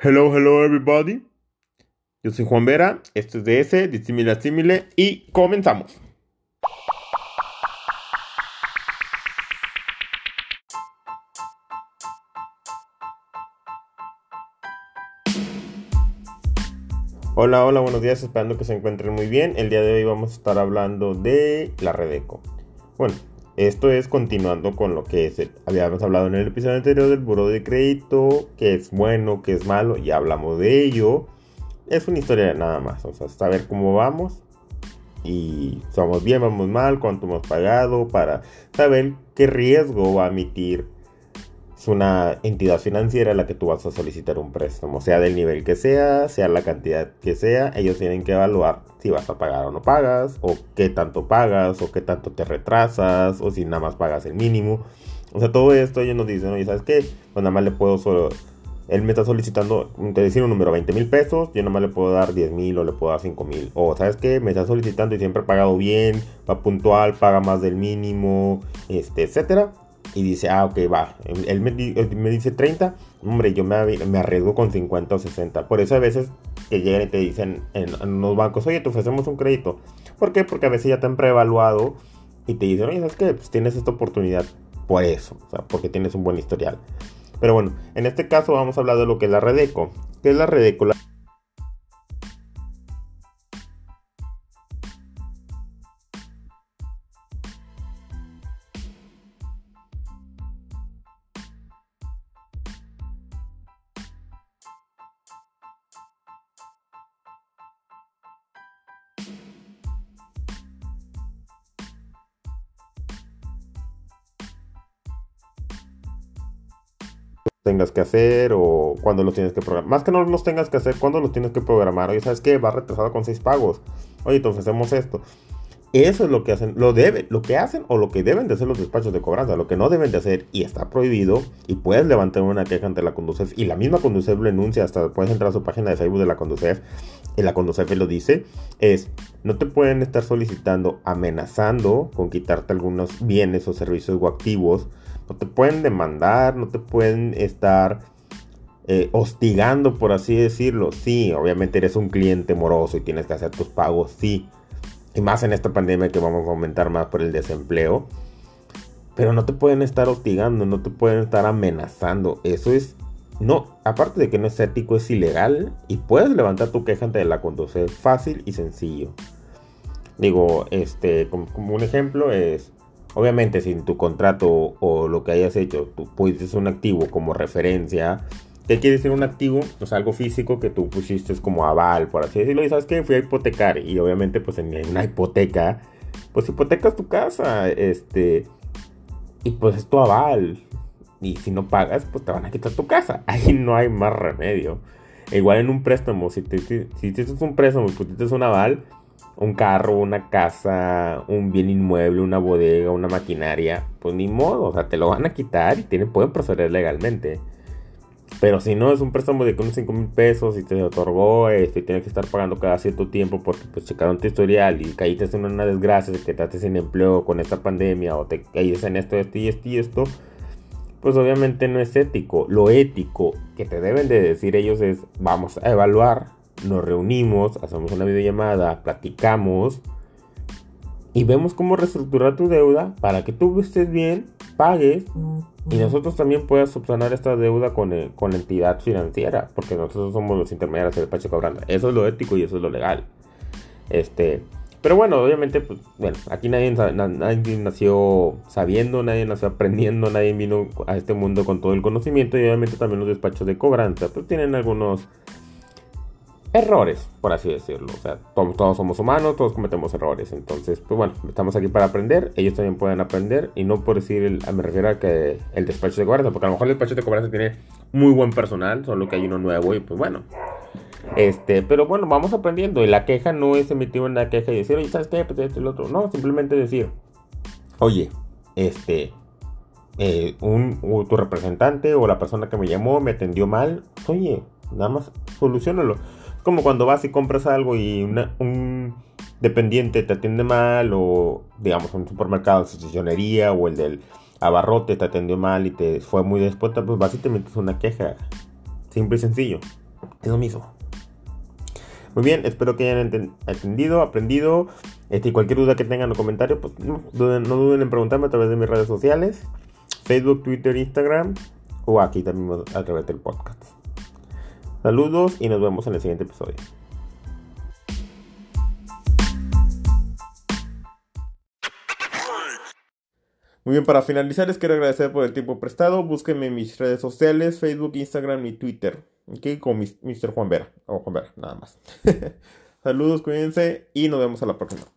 Hello, hello everybody. Yo soy Juan Vera, esto es DS, Dissimile a y comenzamos. Hola, hola, buenos días, esperando que se encuentren muy bien. El día de hoy vamos a estar hablando de la Redeco. Bueno, esto es continuando con lo que habíamos hablado en el episodio anterior del buro de crédito, que es bueno, que es malo, ya hablamos de ello. Es una historia nada más, o sea, saber cómo vamos y somos bien, vamos mal, cuánto hemos pagado, para saber qué riesgo va a emitir es una entidad financiera a la que tú vas a solicitar un préstamo, sea del nivel que sea, sea la cantidad que sea, ellos tienen que evaluar si vas a pagar o no pagas, o qué tanto pagas, o qué tanto te retrasas, o si nada más pagas el mínimo. O sea, todo esto ellos nos dicen, oye, ¿sabes qué? Pues nada más le puedo solo... Él me está solicitando, te decir un número, 20 mil pesos, yo nada más le puedo dar 10 mil o le puedo dar 5 mil. O, ¿sabes qué? Me está solicitando y siempre ha pagado bien, va puntual, paga más del mínimo, este, etcétera y dice, ah, ok, va. Él me, dice 30, hombre, yo me, arriesgo con 50 o 60. Por eso a veces que llegan y te dicen en, los bancos, oye, te ofrecemos un crédito. ¿Por qué? Porque a veces ya te han preevaluado y te dicen, oye, ¿sabes qué? Pues tienes esta oportunidad por eso, o sea, porque tienes un buen historial. Pero bueno, en este caso vamos a hablar de lo que es la Redeco. ¿Qué es la Redeco? Tengas que hacer o cuando los tienes que programar. Más que no los tengas que hacer, cuando los tienes que programar. Oye, ¿sabes qué? Va retrasado con seis pagos. Oye, te ofrecemos esto. Eso es lo que hacen, lo debe, lo que hacen o lo que deben de hacer los despachos de cobranza, lo que no deben de hacer y está prohibido y puedes levantar una queja ante la Conducef y la misma Conducef lo enuncia, hasta puedes entrar a su página de Facebook de la Conducef y la Conducef lo dice, es no te pueden estar solicitando, amenazando con quitarte algunos bienes o servicios o activos no te pueden demandar, no te pueden estar eh, hostigando, por así decirlo. Sí, obviamente eres un cliente moroso y tienes que hacer tus pagos, sí. Y más en esta pandemia que vamos a aumentar más por el desempleo. Pero no te pueden estar hostigando, no te pueden estar amenazando. Eso es no, aparte de que no es ético, es ilegal y puedes levantar tu queja ante la conducir fácil y sencillo. Digo, este, como, un ejemplo es, Obviamente, si en tu contrato o lo que hayas hecho tú pusiste un activo como referencia, ¿qué quiere decir un activo? Pues algo físico que tú pusiste como aval, por así decirlo. Y sabes que fui a hipotecar. Y obviamente, pues en una hipoteca, pues hipotecas tu casa. Este. Y pues es tu aval. Y si no pagas, pues te van a quitar tu casa. Ahí no hay más remedio. igual en un préstamo, si te, si, si un préstamo y pusiste un aval, un carro, una casa, un bien inmueble, una bodega, una maquinaria, pues ni modo, o sea, te lo van a quitar y tienen, pueden proceder legalmente. Pero si no es un préstamo de unos 5 mil pesos y te otorgó este, y tienes que estar pagando cada cierto tiempo porque pues checaron tu historial y caíste en una desgracia, te quedaste sin empleo con esta pandemia o te caíste en esto, esto y esto y esto, pues obviamente no es ético. Lo ético que te deben de decir ellos es vamos a evaluar nos reunimos, hacemos una videollamada, platicamos y vemos cómo reestructurar tu deuda para que tú estés bien, pagues y nosotros también puedas subsanar esta deuda con, eh, con la entidad financiera, porque nosotros somos los intermediarios del Pacho Cobranda. Eso es lo ético y eso es lo legal. Este, pero bueno, obviamente, pues, bueno, aquí nadie, nadie nació sabiendo, nadie nació aprendiendo, nadie vino a este mundo con todo el conocimiento y obviamente también los despachos de cobranza, pues tienen algunos errores, por así decirlo. O sea, todos, somos humanos, todos cometemos errores. Entonces, pues bueno, estamos aquí para aprender. Ellos también pueden aprender. Y no por decir, me refiero a que el despacho de cobranza, porque a lo mejor el despacho de cobranza tiene muy buen personal, solo que hay uno nuevo y pues bueno. Este, pero bueno, vamos aprendiendo. Y la queja no es emitir una queja y decir, oye, ¿sabes qué? Pues esto y lo otro. No, simplemente decir, oye, este, eh, un, tu representante o la persona que me llamó me atendió mal. Oye, nada más solucionalo como cuando vas y compras algo y un dependiente te atiende mal o digamos un supermercado, estacionería o el del abarrote te atendió mal y te fue muy después, pues vas y te metes una queja. Simple y sencillo. Es lo mismo. Muy bien, espero que hayan entendido, aprendido. Este, cualquier duda que tengan o comentario, pues no duden en preguntarme a través de mis redes sociales. Facebook, Twitter, Instagram. O aquí también a través del podcast. Saludos y nos vemos en el siguiente episodio. Muy bien, para finalizar les quiero agradecer por el tiempo prestado. Búsquenme en mis redes sociales, Facebook, Instagram y Twitter. Ok, con Mr. Juan Vera. O Juan Vera, nada más. Saludos, cuídense y nos vemos a la próxima.